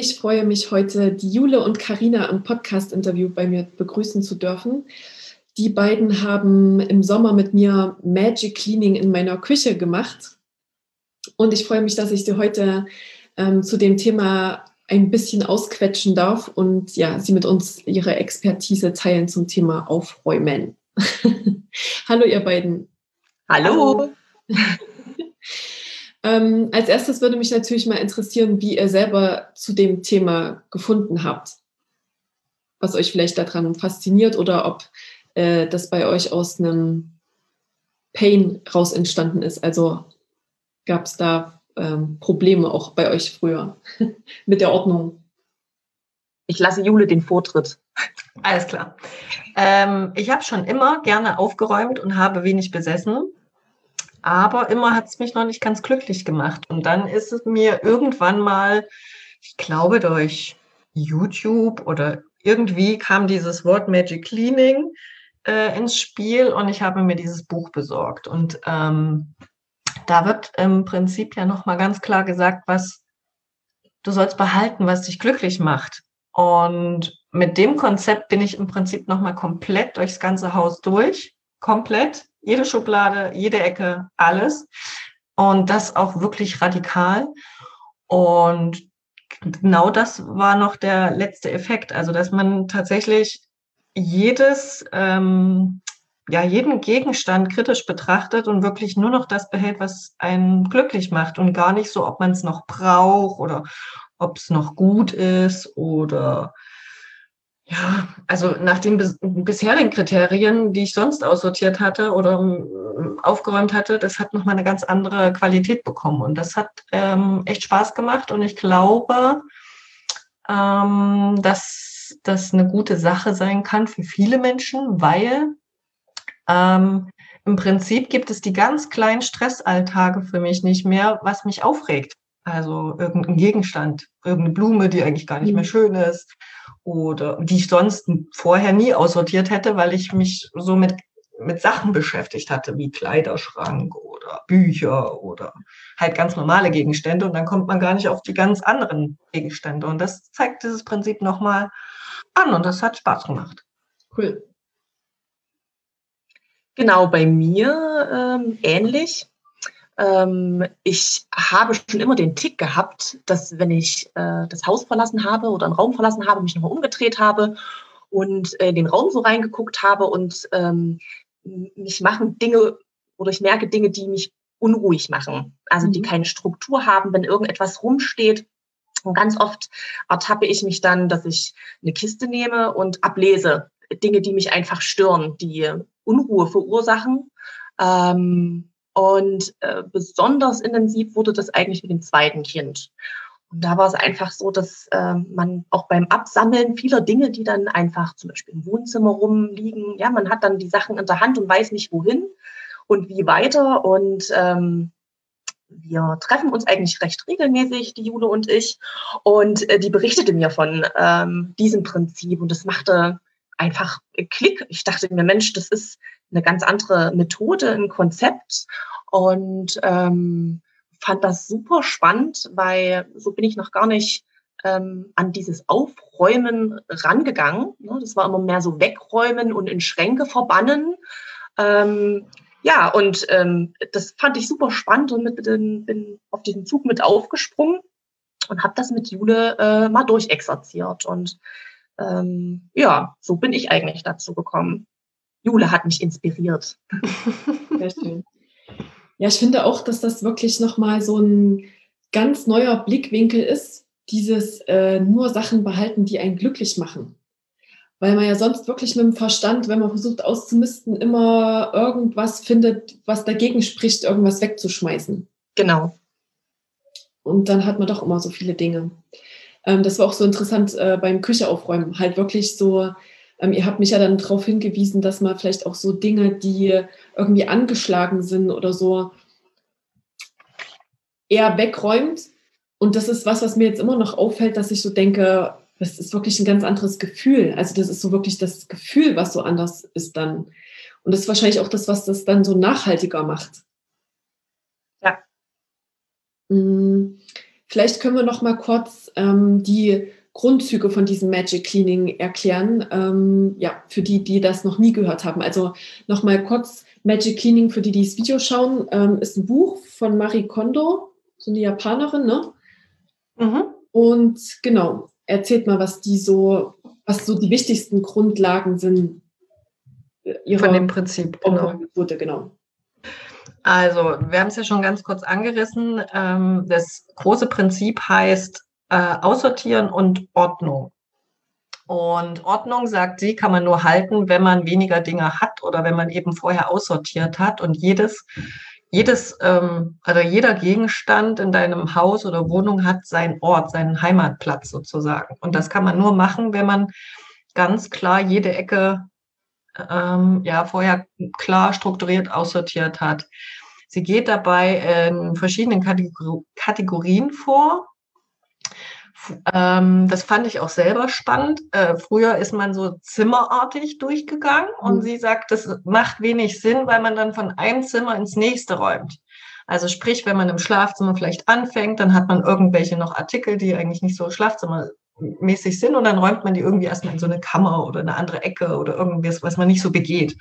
Ich freue mich heute, die Jule und Karina im Podcast-Interview bei mir begrüßen zu dürfen. Die beiden haben im Sommer mit mir Magic Cleaning in meiner Küche gemacht. Und ich freue mich, dass ich sie heute ähm, zu dem Thema ein bisschen ausquetschen darf und ja, sie mit uns ihre Expertise teilen zum Thema Aufräumen. Hallo, ihr beiden. Hallo. Hallo. Ähm, als erstes würde mich natürlich mal interessieren, wie ihr selber zu dem Thema gefunden habt. Was euch vielleicht daran fasziniert oder ob äh, das bei euch aus einem Pain raus entstanden ist. Also gab es da ähm, Probleme auch bei euch früher mit der Ordnung? Ich lasse Jule den Vortritt. Alles klar. Ähm, ich habe schon immer gerne aufgeräumt und habe wenig besessen aber immer hat es mich noch nicht ganz glücklich gemacht. Und dann ist es mir irgendwann mal, ich glaube durch YouTube oder irgendwie kam dieses Wort Magic Cleaning äh, ins Spiel und ich habe mir dieses Buch besorgt. Und ähm, da wird im Prinzip ja nochmal ganz klar gesagt, was du sollst behalten, was dich glücklich macht. Und mit dem Konzept bin ich im Prinzip nochmal komplett durchs ganze Haus durch. Komplett jede Schublade, jede Ecke, alles. Und das auch wirklich radikal. Und genau das war noch der letzte Effekt. Also, dass man tatsächlich jedes, ähm, ja, jeden Gegenstand kritisch betrachtet und wirklich nur noch das behält, was einen glücklich macht und gar nicht so, ob man es noch braucht oder ob es noch gut ist oder ja, also nach den bisherigen Kriterien, die ich sonst aussortiert hatte oder ähm, aufgeräumt hatte, das hat nochmal eine ganz andere Qualität bekommen. Und das hat ähm, echt Spaß gemacht. Und ich glaube, ähm, dass das eine gute Sache sein kann für viele Menschen, weil ähm, im Prinzip gibt es die ganz kleinen Stressalltage für mich nicht mehr, was mich aufregt. Also irgendein Gegenstand, irgendeine Blume, die eigentlich gar nicht mehr mhm. schön ist oder die ich sonst vorher nie aussortiert hätte, weil ich mich so mit, mit Sachen beschäftigt hatte, wie Kleiderschrank oder Bücher oder halt ganz normale Gegenstände. Und dann kommt man gar nicht auf die ganz anderen Gegenstände. Und das zeigt dieses Prinzip nochmal an und das hat Spaß gemacht. Cool. Genau, bei mir ähm, ähnlich. Ähm, ich habe schon immer den Tick gehabt, dass wenn ich äh, das Haus verlassen habe oder einen Raum verlassen habe, mich nochmal umgedreht habe und äh, in den Raum so reingeguckt habe und ähm, mich machen Dinge oder ich merke Dinge, die mich unruhig machen, also die mhm. keine Struktur haben, wenn irgendetwas rumsteht. Und ganz oft ertappe ich mich dann, dass ich eine Kiste nehme und ablese Dinge, die mich einfach stören, die Unruhe verursachen. Ähm, und äh, besonders intensiv wurde das eigentlich mit dem zweiten Kind. Und da war es einfach so, dass äh, man auch beim Absammeln vieler Dinge, die dann einfach zum Beispiel im Wohnzimmer rumliegen, ja, man hat dann die Sachen in der Hand und weiß nicht wohin und wie weiter. Und ähm, wir treffen uns eigentlich recht regelmäßig, die Jule und ich. Und äh, die berichtete mir von ähm, diesem Prinzip und das machte einfach Klick. Ich dachte mir, Mensch, das ist eine ganz andere Methode, ein Konzept und ähm, fand das super spannend, weil so bin ich noch gar nicht ähm, an dieses Aufräumen rangegangen. Ne? Das war immer mehr so wegräumen und in Schränke verbannen. Ähm, ja, und ähm, das fand ich super spannend und mit, bin, bin auf diesen Zug mit aufgesprungen und habe das mit Jule äh, mal durchexerziert. Und ähm, ja, so bin ich eigentlich dazu gekommen. Jule hat mich inspiriert. Sehr schön. Ja, ich finde auch, dass das wirklich nochmal so ein ganz neuer Blickwinkel ist, dieses äh, nur Sachen behalten, die einen glücklich machen. Weil man ja sonst wirklich mit dem Verstand, wenn man versucht auszumisten, immer irgendwas findet, was dagegen spricht, irgendwas wegzuschmeißen. Genau. und dann hat man doch immer so viele Dinge. Ähm, das war auch so interessant äh, beim Küche aufräumen. Halt wirklich so, ähm, ihr habt mich ja dann darauf hingewiesen, dass man vielleicht auch so Dinge, die irgendwie angeschlagen sind oder so, eher wegräumt. Und das ist was, was mir jetzt immer noch auffällt, dass ich so denke, das ist wirklich ein ganz anderes Gefühl. Also das ist so wirklich das Gefühl, was so anders ist dann. Und das ist wahrscheinlich auch das, was das dann so nachhaltiger macht. Ja. Mm, vielleicht können wir noch mal kurz ähm, die Grundzüge von diesem Magic Cleaning erklären. Ähm, ja, für die, die das noch nie gehört haben. Also noch mal kurz Magic Cleaning für die, die das Video schauen, ähm, ist ein Buch von Marie Kondo, so eine Japanerin, ne? Mhm. Und genau, erzählt mal, was die so, was so die wichtigsten Grundlagen sind. Äh, ihrer Von dem Prinzip, genau. Methode, genau. Also, wir haben es ja schon ganz kurz angerissen. Ähm, das große Prinzip heißt äh, Aussortieren und Ordnung. Und Ordnung, sagt sie, kann man nur halten, wenn man weniger Dinge hat oder wenn man eben vorher aussortiert hat. Und jedes jedes, ähm, also jeder Gegenstand in deinem Haus oder Wohnung hat seinen Ort, seinen Heimatplatz sozusagen. Und das kann man nur machen, wenn man ganz klar jede Ecke ähm, ja vorher klar strukturiert aussortiert hat. Sie geht dabei in verschiedenen Kategorien vor. Ähm, das fand ich auch selber spannend. Äh, früher ist man so zimmerartig durchgegangen und mhm. sie sagt, das macht wenig Sinn, weil man dann von einem Zimmer ins nächste räumt. Also sprich, wenn man im Schlafzimmer vielleicht anfängt, dann hat man irgendwelche noch Artikel, die eigentlich nicht so schlafzimmermäßig sind und dann räumt man die irgendwie erstmal in so eine Kammer oder eine andere Ecke oder irgendwas, was man nicht so begeht.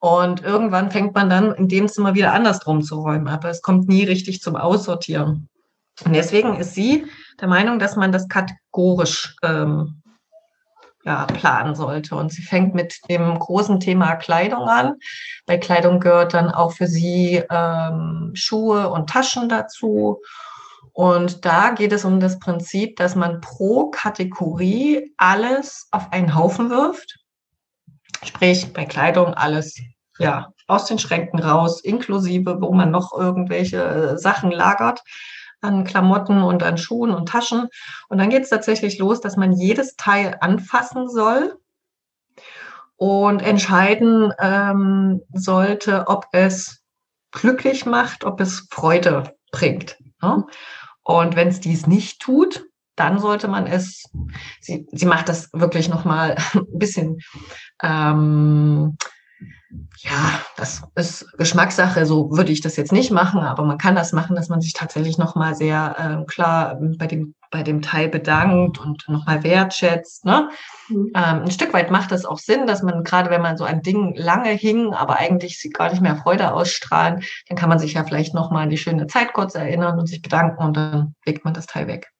Und irgendwann fängt man dann in dem Zimmer wieder andersrum zu räumen, aber es kommt nie richtig zum Aussortieren. Und deswegen ist sie der Meinung, dass man das kategorisch ähm, ja, planen sollte. Und sie fängt mit dem großen Thema Kleidung an. Bei Kleidung gehört dann auch für sie ähm, Schuhe und Taschen dazu. Und da geht es um das Prinzip, dass man pro Kategorie alles auf einen Haufen wirft. Sprich, bei Kleidung alles ja, aus den Schränken raus, inklusive, wo man noch irgendwelche äh, Sachen lagert an Klamotten und an Schuhen und Taschen. Und dann geht es tatsächlich los, dass man jedes Teil anfassen soll und entscheiden ähm, sollte, ob es glücklich macht, ob es Freude bringt. Ne? Und wenn es dies nicht tut, dann sollte man es, sie, sie macht das wirklich nochmal ein bisschen ähm, ja, das ist Geschmackssache, so würde ich das jetzt nicht machen, aber man kann das machen, dass man sich tatsächlich nochmal sehr äh, klar bei dem, bei dem Teil bedankt und nochmal wertschätzt. Ne? Mhm. Ähm, ein Stück weit macht das auch Sinn, dass man gerade, wenn man so an Dingen lange hing, aber eigentlich sie gar nicht mehr Freude ausstrahlen, dann kann man sich ja vielleicht nochmal an die schöne Zeit kurz erinnern und sich bedanken und dann legt man das Teil weg.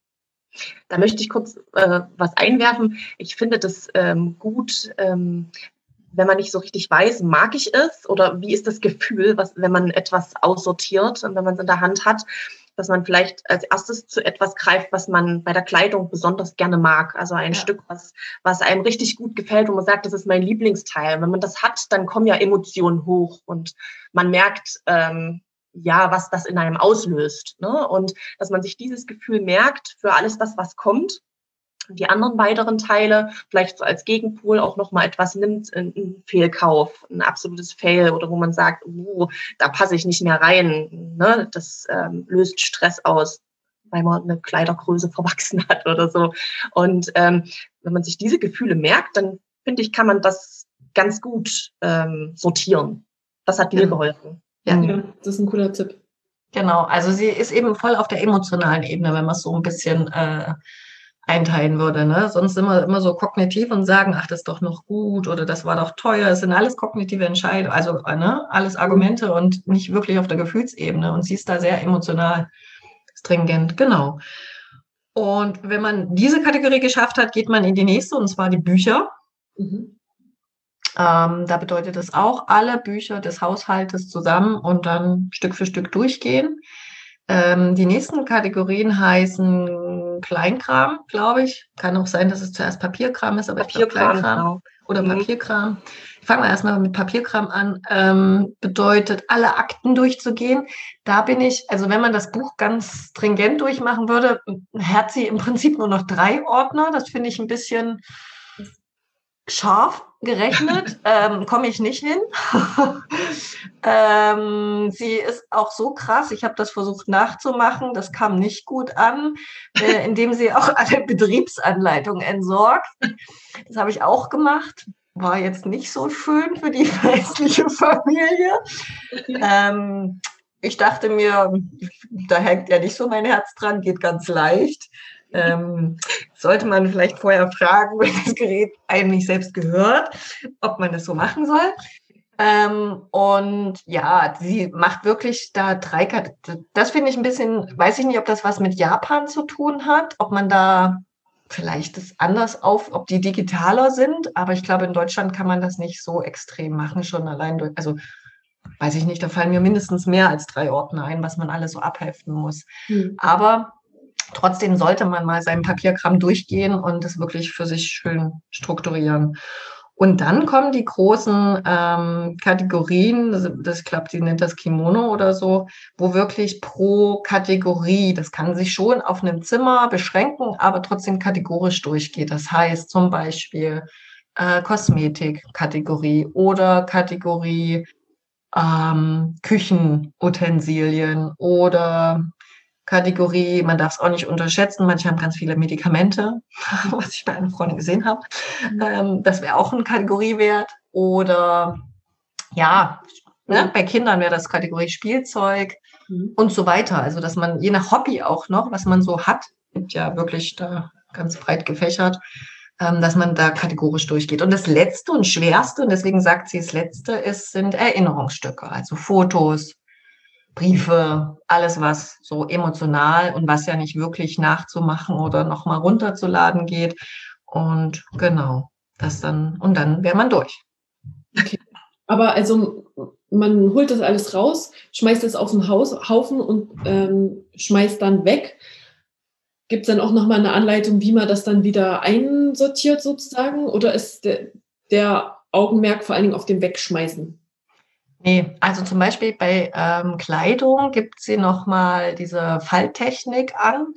Da möchte ich kurz äh, was einwerfen. Ich finde das ähm, gut, ähm, wenn man nicht so richtig weiß, mag ich es oder wie ist das Gefühl, was, wenn man etwas aussortiert und wenn man es in der Hand hat, dass man vielleicht als erstes zu etwas greift, was man bei der Kleidung besonders gerne mag. Also ein ja. Stück, was, was einem richtig gut gefällt, wo man sagt, das ist mein Lieblingsteil. Wenn man das hat, dann kommen ja Emotionen hoch und man merkt, ähm, ja, was das in einem auslöst. Ne? Und dass man sich dieses Gefühl merkt für alles das, was kommt die anderen weiteren Teile vielleicht so als Gegenpol auch nochmal etwas nimmt, ein Fehlkauf, ein absolutes Fail oder wo man sagt, oh, da passe ich nicht mehr rein. Ne? Das ähm, löst Stress aus, weil man eine Kleidergröße verwachsen hat oder so. Und ähm, wenn man sich diese Gefühle merkt, dann finde ich, kann man das ganz gut ähm, sortieren. Das hat mir ja. geholfen. Ja. ja, das ist ein cooler Tipp. Genau, also sie ist eben voll auf der emotionalen Ebene, wenn man es so ein bisschen äh, einteilen würde. Ne? Sonst immer, immer so kognitiv und sagen, ach, das ist doch noch gut oder das war doch teuer. Es sind alles kognitive Entscheidungen, also ne? alles Argumente und nicht wirklich auf der Gefühlsebene. Und sie ist da sehr emotional stringent, genau. Und wenn man diese Kategorie geschafft hat, geht man in die nächste, und zwar die Bücher. Mhm. Ähm, da bedeutet es auch, alle Bücher des Haushaltes zusammen und dann Stück für Stück durchgehen. Ähm, die nächsten Kategorien heißen Kleinkram, glaube ich. Kann auch sein, dass es zuerst Papierkram ist, aber Papierkram, Kleinkram genau. oder mhm. Papierkram. fangen wir erstmal mit Papierkram an, ähm, bedeutet, alle Akten durchzugehen. Da bin ich, also wenn man das Buch ganz stringent durchmachen würde, hat sie im Prinzip nur noch drei Ordner. Das finde ich ein bisschen scharf gerechnet, ähm, komme ich nicht hin. ähm, sie ist auch so krass, ich habe das versucht nachzumachen, das kam nicht gut an, äh, indem sie auch alle Betriebsanleitungen entsorgt. Das habe ich auch gemacht. War jetzt nicht so schön für die hässliche Familie. Ähm, ich dachte mir, da hängt ja nicht so mein Herz dran, geht ganz leicht. Ähm, sollte man vielleicht vorher fragen, wenn das Gerät einem nicht selbst gehört, ob man das so machen soll. Ähm, und ja, sie macht wirklich da drei Kategorien. Das finde ich ein bisschen, weiß ich nicht, ob das was mit Japan zu tun hat, ob man da vielleicht das anders auf, ob die digitaler sind, aber ich glaube, in Deutschland kann man das nicht so extrem machen, schon allein durch, also weiß ich nicht, da fallen mir mindestens mehr als drei Ordner ein, was man alles so abheften muss. Mhm. Aber Trotzdem sollte man mal seinen Papierkram durchgehen und es wirklich für sich schön strukturieren. Und dann kommen die großen ähm, Kategorien, das, das klappt, sie nennt das Kimono oder so, wo wirklich pro Kategorie, das kann sich schon auf einem Zimmer beschränken, aber trotzdem kategorisch durchgeht. Das heißt zum Beispiel äh, Kosmetik-Kategorie oder Kategorie ähm, Küchenutensilien oder Kategorie. Man darf es auch nicht unterschätzen. Manche haben ganz viele Medikamente, was ich bei einer Freundin gesehen habe. Mhm. Ähm, das wäre auch ein Kategoriewert. Oder ja, ne, mhm. bei Kindern wäre das Kategorie Spielzeug mhm. und so weiter. Also dass man je nach Hobby auch noch, was man so hat, gibt ja wirklich da ganz breit gefächert, ähm, dass man da kategorisch durchgeht. Und das Letzte und Schwerste, und deswegen sagt sie das Letzte, ist, sind Erinnerungsstücke, also Fotos, Briefe, alles was so emotional und was ja nicht wirklich nachzumachen oder nochmal runterzuladen geht. Und genau, das dann, und dann wäre man durch. Okay. Aber also man holt das alles raus, schmeißt es auf den Haus, Haufen und ähm, schmeißt dann weg. Gibt es dann auch nochmal eine Anleitung, wie man das dann wieder einsortiert sozusagen? Oder ist der, der Augenmerk vor allen Dingen auf dem Wegschmeißen? Nee, also zum Beispiel bei ähm, Kleidung gibt sie nochmal diese Falttechnik an,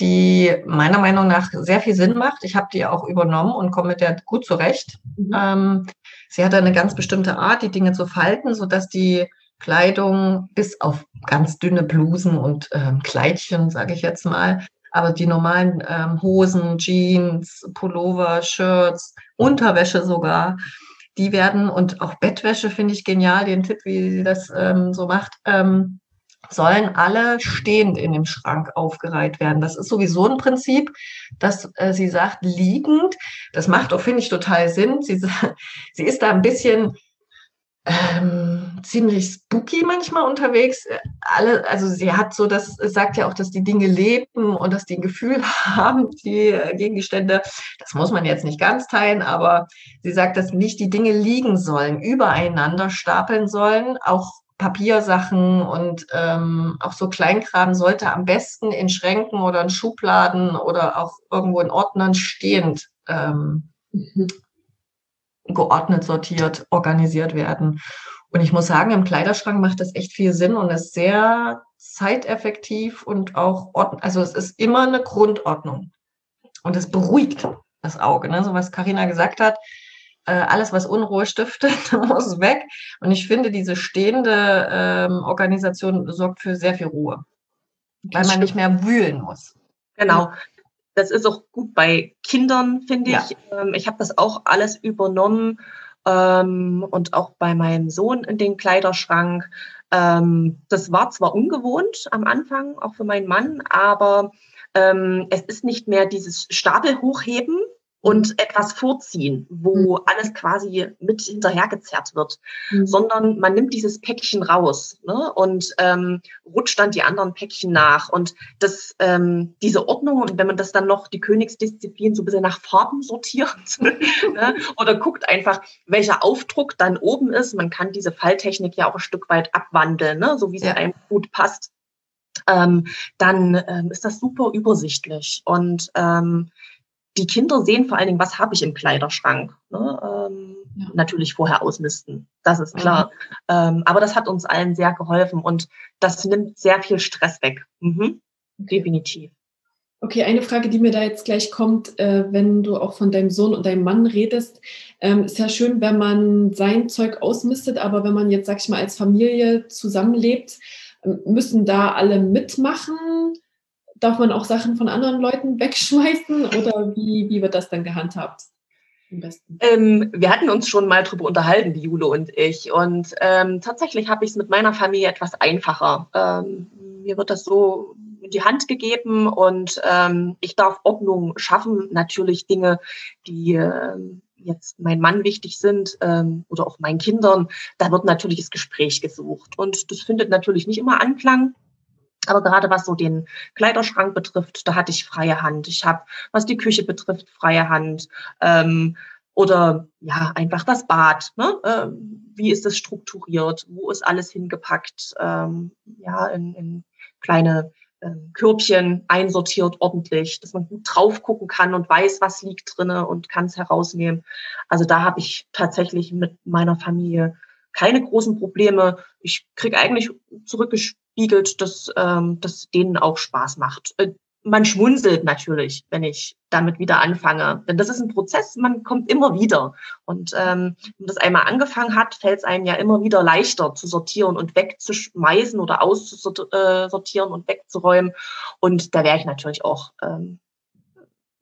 die meiner Meinung nach sehr viel Sinn macht. Ich habe die auch übernommen und komme mit der gut zurecht. Mhm. Ähm, sie hat eine ganz bestimmte Art, die Dinge zu falten, sodass die Kleidung bis auf ganz dünne Blusen und ähm, Kleidchen, sage ich jetzt mal, aber die normalen ähm, Hosen, Jeans, Pullover, Shirts, Unterwäsche sogar, die werden, und auch Bettwäsche finde ich genial, den Tipp, wie sie das ähm, so macht, ähm, sollen alle stehend in dem Schrank aufgereiht werden. Das ist sowieso ein Prinzip, dass äh, sie sagt, liegend. Das macht auch, finde ich, total Sinn. Sie, sie ist da ein bisschen ähm, ziemlich spooky manchmal unterwegs. Alle, also sie hat so, das sagt ja auch, dass die Dinge leben und dass die ein Gefühl haben, die Gegenstände. Das muss man jetzt nicht ganz teilen, aber sie sagt, dass nicht die Dinge liegen sollen, übereinander stapeln sollen, auch Papiersachen und ähm, auch so Kleinkram sollte am besten in Schränken oder in Schubladen oder auch irgendwo in Ordnern stehend ähm, mhm geordnet, sortiert, organisiert werden. Und ich muss sagen, im Kleiderschrank macht das echt viel Sinn und ist sehr zeiteffektiv und auch, ordn also es ist immer eine Grundordnung. Und es beruhigt das Auge, ne? so was Karina gesagt hat. Äh, alles, was Unruhe stiftet, muss weg. Und ich finde, diese stehende ähm, Organisation sorgt für sehr viel Ruhe, weil man nicht mehr wühlen muss. Genau. Das ist auch gut bei Kindern, finde ja. ich. Ähm, ich habe das auch alles übernommen und auch bei meinem Sohn in den Kleiderschrank. Ähm, das war zwar ungewohnt am Anfang, auch für meinen Mann, aber ähm, es ist nicht mehr dieses Stapel hochheben, und etwas vorziehen, wo mhm. alles quasi mit hinterhergezerrt wird, mhm. sondern man nimmt dieses Päckchen raus ne, und ähm, rutscht dann die anderen Päckchen nach. Und das, ähm, diese Ordnung, und wenn man das dann noch die Königsdisziplin so ein bisschen nach Farben sortiert ne, oder guckt einfach, welcher Aufdruck dann oben ist, man kann diese Falltechnik ja auch ein Stück weit abwandeln, ne, so wie es ja. einem gut passt. Ähm, dann ähm, ist das super übersichtlich. Und ähm, die Kinder sehen vor allen Dingen, was habe ich im Kleiderschrank. Ne? Ähm, ja. natürlich vorher ausmisten. Das ist klar. Mhm. Ähm, aber das hat uns allen sehr geholfen und das nimmt sehr viel Stress weg. Mhm. Definitiv. Okay, eine Frage, die mir da jetzt gleich kommt, äh, wenn du auch von deinem Sohn und deinem Mann redest, ähm, ist ja schön, wenn man sein Zeug ausmistet, aber wenn man jetzt, sag ich mal, als Familie zusammenlebt, ähm, müssen da alle mitmachen? Darf man auch Sachen von anderen Leuten wegschmeißen oder wie, wie wird das dann gehandhabt? Ähm, wir hatten uns schon mal drüber unterhalten, die Jule und ich. Und ähm, tatsächlich habe ich es mit meiner Familie etwas einfacher. Ähm, mir wird das so in die Hand gegeben und ähm, ich darf Ordnung schaffen. Natürlich Dinge, die äh, jetzt mein Mann wichtig sind ähm, oder auch meinen Kindern. Da wird natürlich das Gespräch gesucht. Und das findet natürlich nicht immer Anklang. Aber gerade was so den Kleiderschrank betrifft, da hatte ich freie Hand. Ich habe, was die Küche betrifft, freie Hand. Ähm, oder ja, einfach das Bad. Ne? Ähm, wie ist es strukturiert? Wo ist alles hingepackt? Ähm, ja, in, in kleine ähm, Körbchen einsortiert ordentlich, dass man gut drauf gucken kann und weiß, was liegt drinne und kann es herausnehmen. Also da habe ich tatsächlich mit meiner Familie keine großen Probleme. Ich kriege eigentlich zurückgespiegelt, dass ähm, das denen auch Spaß macht. Äh, man schmunzelt natürlich, wenn ich damit wieder anfange. Denn das ist ein Prozess, man kommt immer wieder. Und ähm, wenn man das einmal angefangen hat, fällt es einem ja immer wieder leichter zu sortieren und wegzuschmeißen oder auszusortieren und wegzuräumen. Und da wäre ich natürlich auch ähm,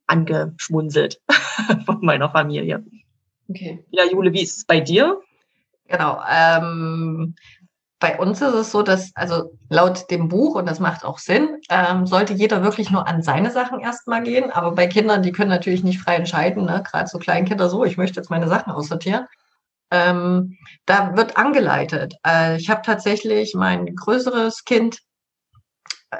angeschmunzelt von meiner Familie. Okay. Ja, Jule, wie ist es bei dir? Genau. Ähm, bei uns ist es so, dass, also laut dem Buch, und das macht auch Sinn, ähm, sollte jeder wirklich nur an seine Sachen erstmal gehen. Aber bei Kindern, die können natürlich nicht frei entscheiden, ne? gerade so Kleinkinder so, ich möchte jetzt meine Sachen aussortieren. Ähm, da wird angeleitet. Äh, ich habe tatsächlich mein größeres Kind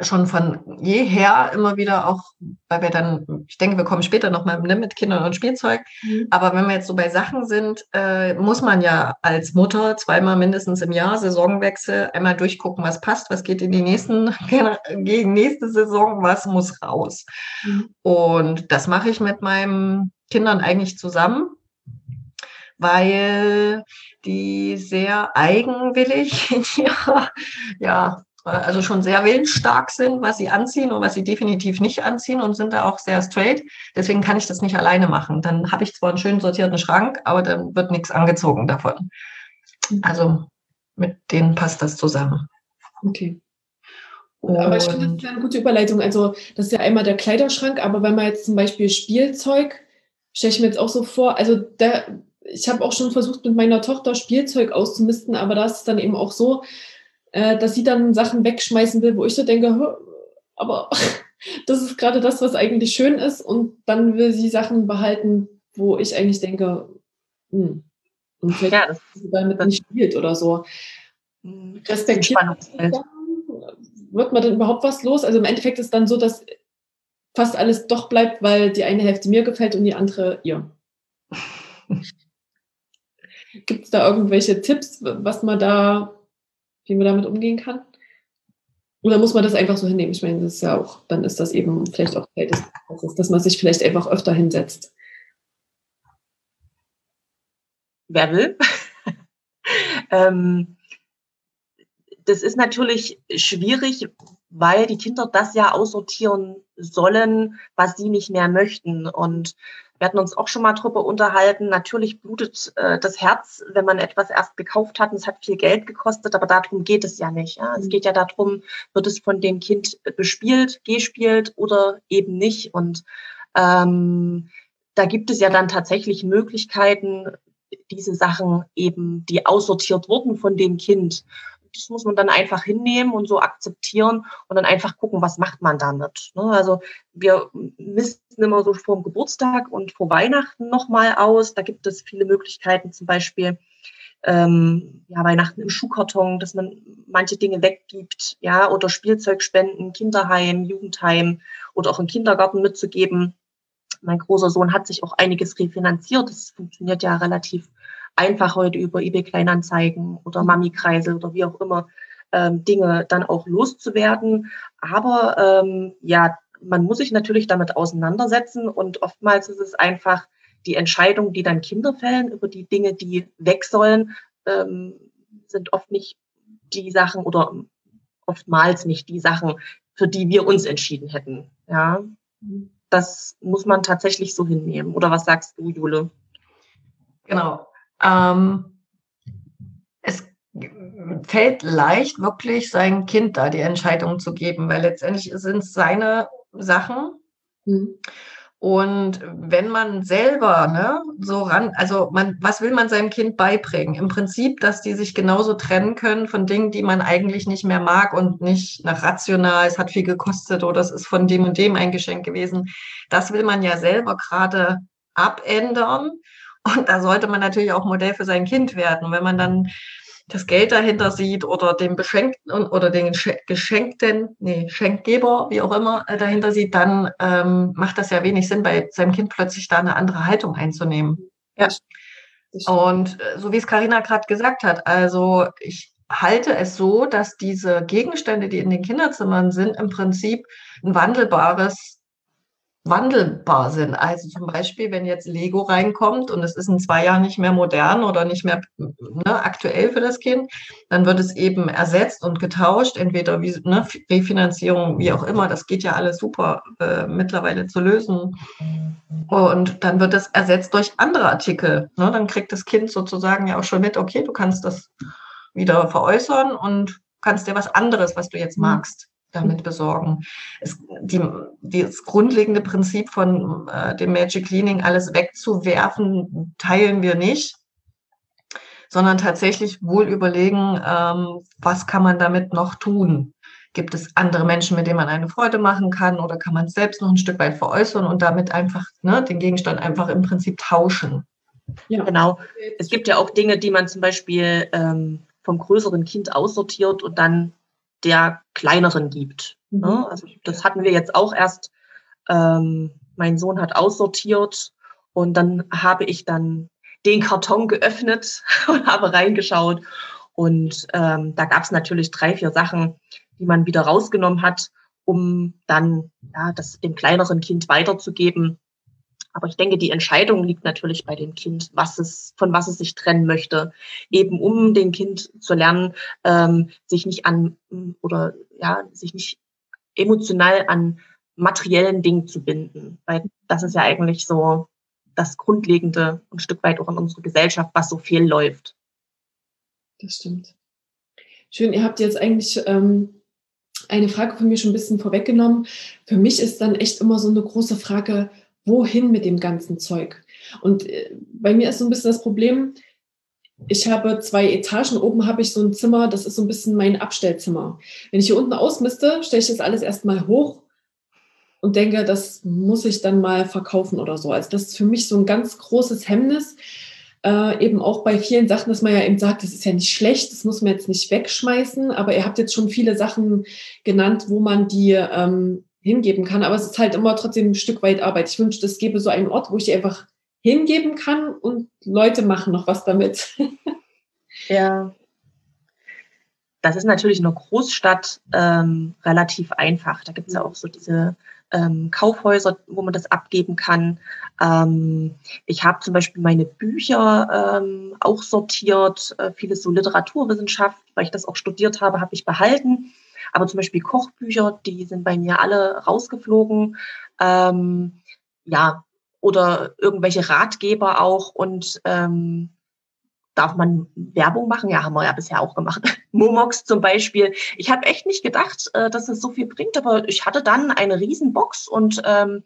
schon von jeher immer wieder auch, weil wir dann, ich denke, wir kommen später nochmal ne, mit Kindern und Spielzeug, mhm. aber wenn wir jetzt so bei Sachen sind, äh, muss man ja als Mutter zweimal mindestens im Jahr Saisonwechsel einmal durchgucken, was passt, was geht in die nächsten, gegen nächste Saison, was muss raus. Mhm. Und das mache ich mit meinen Kindern eigentlich zusammen, weil die sehr eigenwillig in ihrer ja, also schon sehr willensstark sind, was sie anziehen und was sie definitiv nicht anziehen und sind da auch sehr straight. Deswegen kann ich das nicht alleine machen. Dann habe ich zwar einen schön sortierten Schrank, aber dann wird nichts angezogen davon. Also mit denen passt das zusammen. Okay. aber ich finde, das ist eine gute Überleitung. Also, das ist ja einmal der Kleiderschrank, aber wenn man jetzt zum Beispiel Spielzeug, stelle ich mir jetzt auch so vor, also da, ich habe auch schon versucht, mit meiner Tochter Spielzeug auszumisten, aber da ist es dann eben auch so, äh, dass sie dann Sachen wegschmeißen will, wo ich so denke, aber das ist gerade das, was eigentlich schön ist. Und dann will sie Sachen behalten, wo ich eigentlich denke, hm, und vielleicht ja, das, sie damit nicht spielt oder so. Hm, Respektiert wird man dann überhaupt was los? Also im Endeffekt ist dann so, dass fast alles doch bleibt, weil die eine Hälfte mir gefällt und die andere ihr. Gibt es da irgendwelche Tipps, was man da wie man damit umgehen kann? Oder muss man das einfach so hinnehmen? Ich meine, das ist ja auch, dann ist das eben vielleicht auch Teil des Prozesses, dass man sich vielleicht einfach öfter hinsetzt. Wer will? ähm, das ist natürlich schwierig, weil die Kinder das ja aussortieren sollen, was sie nicht mehr möchten. Und wir hatten uns auch schon mal drüber unterhalten. Natürlich blutet äh, das Herz, wenn man etwas erst gekauft hat und es hat viel Geld gekostet, aber darum geht es ja nicht. Ja? Es mhm. geht ja darum, wird es von dem Kind bespielt, gespielt oder eben nicht. Und ähm, da gibt es ja dann tatsächlich Möglichkeiten, diese Sachen eben, die aussortiert wurden von dem Kind, das muss man dann einfach hinnehmen und so akzeptieren und dann einfach gucken, was macht man damit. Ne? Also wir misten immer so vor dem Geburtstag und vor Weihnachten nochmal aus. Da gibt es viele Möglichkeiten, zum Beispiel ähm, ja, Weihnachten im Schuhkarton, dass man manche Dinge weggibt, ja, oder Spielzeugspenden, Kinderheim, Jugendheim oder auch im Kindergarten mitzugeben. Mein großer Sohn hat sich auch einiges refinanziert. Das funktioniert ja relativ einfach heute über eBay Kleinanzeigen oder. Mami-Kreisel oder wie auch immer ähm, Dinge dann auch loszuwerden. Aber ähm, ja, man muss sich natürlich damit auseinandersetzen und oftmals ist es einfach die Entscheidungen, die dann Kinder fällen über die Dinge, die weg sollen, ähm, sind oft nicht die Sachen oder oftmals nicht die Sachen, für die wir uns entschieden hätten. Ja, das muss man tatsächlich so hinnehmen. Oder was sagst du, Jule? Genau. Ähm, es fällt leicht, wirklich sein Kind da die Entscheidung zu geben, weil letztendlich sind es seine Sachen. Mhm. Und wenn man selber ne, so ran, also man, was will man seinem Kind beibringen? Im Prinzip, dass die sich genauso trennen können von Dingen, die man eigentlich nicht mehr mag und nicht nach rational, es hat viel gekostet oder es ist von dem und dem ein Geschenk gewesen. Das will man ja selber gerade abändern. Und da sollte man natürlich auch Modell für sein Kind werden. Wenn man dann das Geld dahinter sieht oder den Beschenkten oder den Geschenkten, nee, Schenkgeber, wie auch immer, äh, dahinter sieht, dann ähm, macht das ja wenig Sinn, bei seinem Kind plötzlich da eine andere Haltung einzunehmen. Ja. Und äh, so wie es Karina gerade gesagt hat, also ich halte es so, dass diese Gegenstände, die in den Kinderzimmern sind, im Prinzip ein wandelbares wandelbar sind. Also zum Beispiel, wenn jetzt Lego reinkommt und es ist in zwei Jahren nicht mehr modern oder nicht mehr ne, aktuell für das Kind, dann wird es eben ersetzt und getauscht, entweder wie ne, Refinanzierung, wie auch immer. Das geht ja alles super äh, mittlerweile zu lösen. Und dann wird es ersetzt durch andere Artikel. Ne? Dann kriegt das Kind sozusagen ja auch schon mit, okay, du kannst das wieder veräußern und kannst dir was anderes, was du jetzt mhm. magst, damit besorgen. Es, die, das grundlegende Prinzip von äh, dem Magic Cleaning, alles wegzuwerfen, teilen wir nicht, sondern tatsächlich wohl überlegen, ähm, was kann man damit noch tun. Gibt es andere Menschen, mit denen man eine Freude machen kann oder kann man es selbst noch ein Stück weit veräußern und damit einfach ne, den Gegenstand einfach im Prinzip tauschen? Ja, genau. Es gibt ja auch Dinge, die man zum Beispiel ähm, vom größeren Kind aussortiert und dann der kleineren gibt. Mhm. Ne? Also das hatten wir jetzt auch erst. Ähm, mein Sohn hat aussortiert und dann habe ich dann den Karton geöffnet und habe reingeschaut. Und ähm, da gab es natürlich drei, vier Sachen, die man wieder rausgenommen hat, um dann ja, das dem kleineren Kind weiterzugeben. Aber ich denke, die Entscheidung liegt natürlich bei dem Kind, was es, von was es sich trennen möchte. Eben um dem Kind zu lernen, ähm, sich nicht an oder ja, sich nicht emotional an materiellen Dingen zu binden. Weil das ist ja eigentlich so das Grundlegende und ein Stück weit auch in unserer Gesellschaft, was so viel läuft. Das stimmt. Schön, ihr habt jetzt eigentlich ähm, eine Frage von mir schon ein bisschen vorweggenommen. Für mich ist dann echt immer so eine große Frage, wohin mit dem ganzen Zeug? Und äh, bei mir ist so ein bisschen das Problem, ich habe zwei Etagen, oben habe ich so ein Zimmer, das ist so ein bisschen mein Abstellzimmer. Wenn ich hier unten ausmiste, stelle ich das alles erstmal hoch und denke, das muss ich dann mal verkaufen oder so. Also das ist für mich so ein ganz großes Hemmnis, äh, eben auch bei vielen Sachen, dass man ja eben sagt, das ist ja nicht schlecht, das muss man jetzt nicht wegschmeißen, aber ihr habt jetzt schon viele Sachen genannt, wo man die ähm, hingeben kann. Aber es ist halt immer trotzdem ein Stück weit Arbeit. Ich wünschte, es gäbe so einen Ort, wo ich einfach hingeben kann und Leute machen noch was damit. ja. Das ist natürlich in einer Großstadt ähm, relativ einfach. Da gibt es ja auch so diese ähm, Kaufhäuser, wo man das abgeben kann. Ähm, ich habe zum Beispiel meine Bücher ähm, auch sortiert, äh, vieles so Literaturwissenschaft, weil ich das auch studiert habe, habe ich behalten. Aber zum Beispiel Kochbücher, die sind bei mir alle rausgeflogen. Ähm, ja, oder irgendwelche Ratgeber auch und ähm, darf man Werbung machen? Ja, haben wir ja bisher auch gemacht. Momox zum Beispiel. Ich habe echt nicht gedacht, äh, dass es so viel bringt, aber ich hatte dann eine Riesenbox und ähm,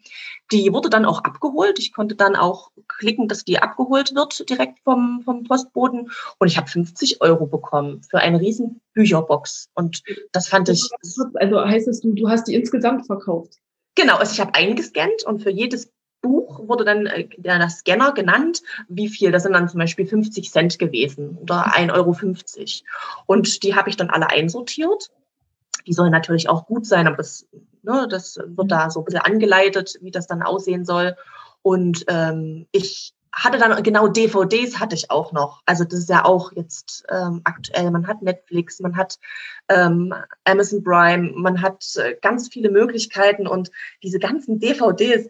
die wurde dann auch abgeholt. Ich konnte dann auch klicken, dass die abgeholt wird direkt vom, vom Postboden. Und ich habe 50 Euro bekommen für eine riesen Bücherbox. Und das fand ich. Also heißt es, du, du hast die insgesamt verkauft? Genau, also ich habe eingescannt und für jedes Buch wurde dann äh, der Scanner genannt, wie viel. Das sind dann zum Beispiel 50 Cent gewesen oder 1,50 Euro. Und die habe ich dann alle einsortiert. Die sollen natürlich auch gut sein, aber das, ne, das wird da so ein bisschen angeleitet, wie das dann aussehen soll. Und ähm, ich hatte dann genau DVDs hatte ich auch noch. Also das ist ja auch jetzt ähm, aktuell. Man hat Netflix, man hat ähm, Amazon Prime, man hat äh, ganz viele Möglichkeiten und diese ganzen DVDs,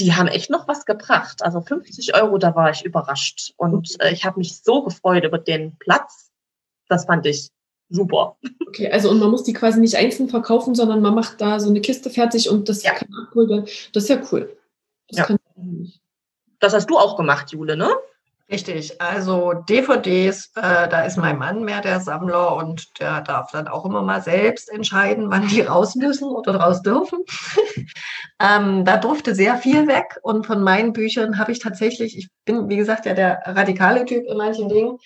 die haben echt noch was gebracht. Also 50 Euro, da war ich überrascht. Und äh, ich habe mich so gefreut über den Platz. Das fand ich super. Okay, also und man muss die quasi nicht einzeln verkaufen, sondern man macht da so eine Kiste fertig und das Ja. kann abgeholt werden. Das ist ja cool. Das Ja. kann ich nicht. Das hast du auch gemacht, Jule, ne? Richtig, also DVDs, äh, da ist mein Mann mehr der Sammler und der darf dann auch immer mal selbst entscheiden, wann die raus müssen oder raus dürfen. ähm, da durfte sehr viel weg und von meinen Büchern habe ich tatsächlich, ich bin wie gesagt ja der radikale Typ in manchen Dingen.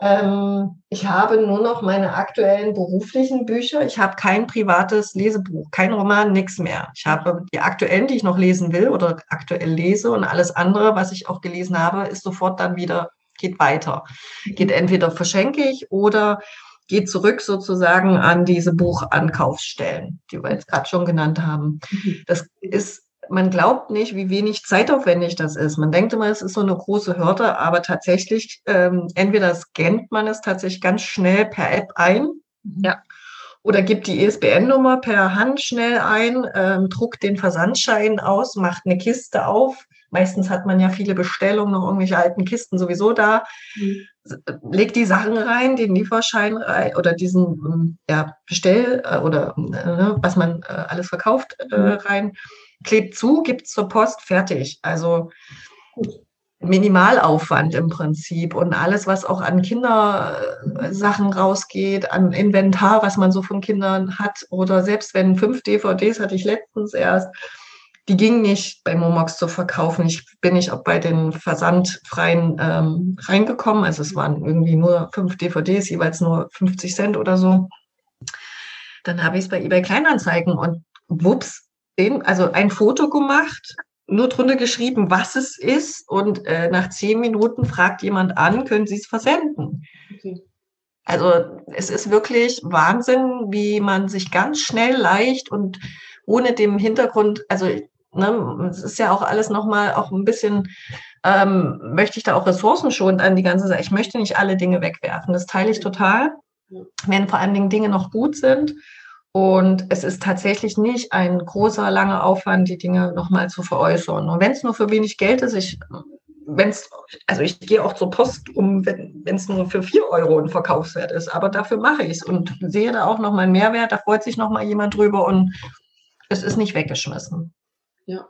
Ähm, ich habe nur noch meine aktuellen beruflichen Bücher. Ich habe kein privates Lesebuch, kein Roman, nichts mehr. Ich habe die aktuellen, die ich noch lesen will oder aktuell lese und alles andere, was ich auch gelesen habe, ist sofort dann wieder, geht weiter. Geht entweder verschenke ich oder geht zurück sozusagen an diese Buchankaufsstellen, die wir jetzt gerade schon genannt haben. Mhm. Das ist, man glaubt nicht, wie wenig zeitaufwendig das ist. Man denkt immer, es ist so eine große Hürde, aber tatsächlich, ähm, entweder scannt man es tatsächlich ganz schnell per App ein. Ja. Oder gibt die ISBN-Nummer per Hand schnell ein, ähm, druckt den Versandschein aus, macht eine Kiste auf. Meistens hat man ja viele Bestellungen, noch irgendwelche alten Kisten sowieso da Mhm. legt die Sachen rein, den Lieferschein rein oder diesen ähm, ja, Bestell äh, oder äh, was man äh, alles verkauft äh, Mhm. Klebt zu, gibt zur Post, fertig. Also. Minimalaufwand im Prinzip und alles, was auch an Kindersachen rausgeht, an Inventar, was man so von Kindern hat oder selbst wenn fünf DVDs hatte ich letztens erst, die ging nicht bei Momox zu verkaufen. Ich bin nicht auch bei den versandfreien ähm, reingekommen. Also es waren irgendwie nur fünf DVDs, jeweils nur 50 Cent oder so. Dann habe ich es bei eBay Kleinanzeigen und wups, den, also ein Foto gemacht, nur drunter geschrieben, was es ist und äh, nach zehn Minuten fragt jemand an, können Sie es versenden? Okay. Also es ist wirklich Wahnsinn, wie man sich ganz schnell leicht und ohne dem Hintergrund, also ne, es ist ja auch alles nochmal auch ein bisschen, ähm, möchte ich da auch ressourcenschonend an die ganze Sache. Ich möchte nicht alle Dinge wegwerfen. Das teile ich total, wenn vor allen Dingen Dinge noch gut sind. Und es ist tatsächlich nicht ein großer, langer Aufwand, die Dinge nochmal zu veräußern. Und wenn es nur für wenig Geld ist, ich, wenn's, also ich gehe auch zur Post, um, wenn es nur für vier Euro ein Verkaufswert ist. Aber dafür mache ich es und sehe da auch nochmal einen Mehrwert. Da freut sich nochmal jemand drüber und es ist nicht weggeschmissen. Ja.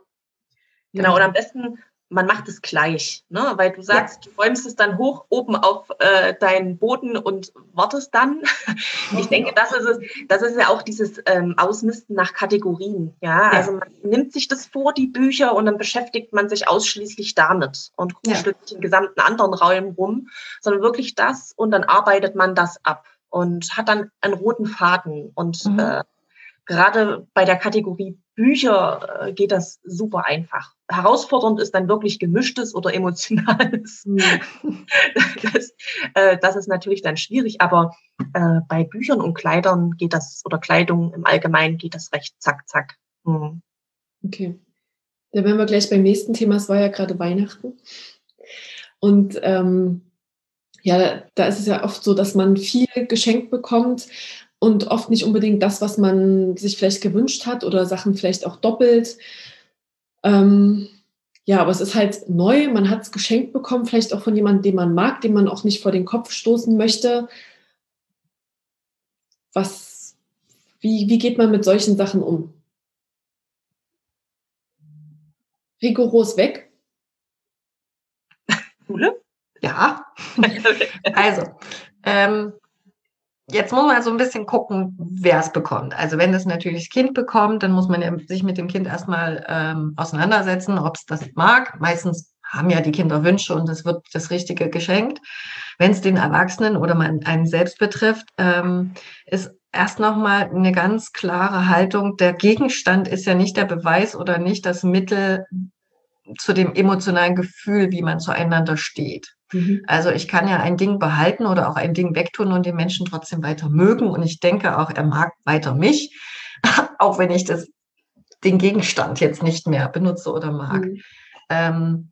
Genau, und am besten, man macht es gleich, ne? weil du sagst, du räumst es dann hoch oben auf äh, deinen Boden und wartest dann. Ich denke, das ist es, das ist ja auch dieses ähm, Ausmisten nach Kategorien. Ja? Ja. also man nimmt sich das vor, die Bücher, und dann beschäftigt man sich ausschließlich damit und Ja. kuschelt nicht in gesamten anderen Räumen rum, sondern wirklich das und dann arbeitet man das ab und hat dann einen roten Faden und Mhm. äh, gerade bei der Kategorie Bücher äh, geht das super einfach. Herausfordernd ist dann wirklich gemischtes oder emotionales. Mhm. Das, äh, das ist natürlich dann schwierig, aber äh, bei Büchern und Kleidern geht das, oder Kleidung im Allgemeinen geht das recht zack, zack. Hm. Okay. Dann wären wir gleich beim nächsten Thema. Es war ja gerade Weihnachten. Und ähm, ja, da ist es ja oft so, dass man viel geschenkt bekommt und oft nicht unbedingt das, was man sich vielleicht gewünscht hat oder Sachen vielleicht auch doppelt. Ähm, ja, aber es ist halt neu, man hat es geschenkt bekommen, vielleicht auch von jemandem, den man mag, den man auch nicht vor den Kopf stoßen möchte. Was, wie, wie geht man mit solchen Sachen um? Rigoros weg? Jule? Ja, also, ähm, jetzt muss man so ein bisschen gucken, wer es bekommt. Also wenn es natürlich das Kind bekommt, dann muss man ja sich mit dem Kind erstmal ähm, auseinandersetzen, ob es das mag. Meistens haben ja die Kinder Wünsche und es wird das Richtige geschenkt. Wenn es den Erwachsenen oder man einen selbst betrifft, ähm, ist erst nochmal eine ganz klare Haltung. Der Gegenstand ist ja nicht der Beweis oder nicht das Mittel zu dem emotionalen Gefühl, wie man zueinander steht. Mhm. Also ich kann ja ein Ding behalten oder auch ein Ding wegtun und den Menschen trotzdem weiter mögen. Und ich denke auch, er mag weiter mich, auch wenn ich das, den Gegenstand jetzt nicht mehr benutze oder mag. Mhm. Ähm,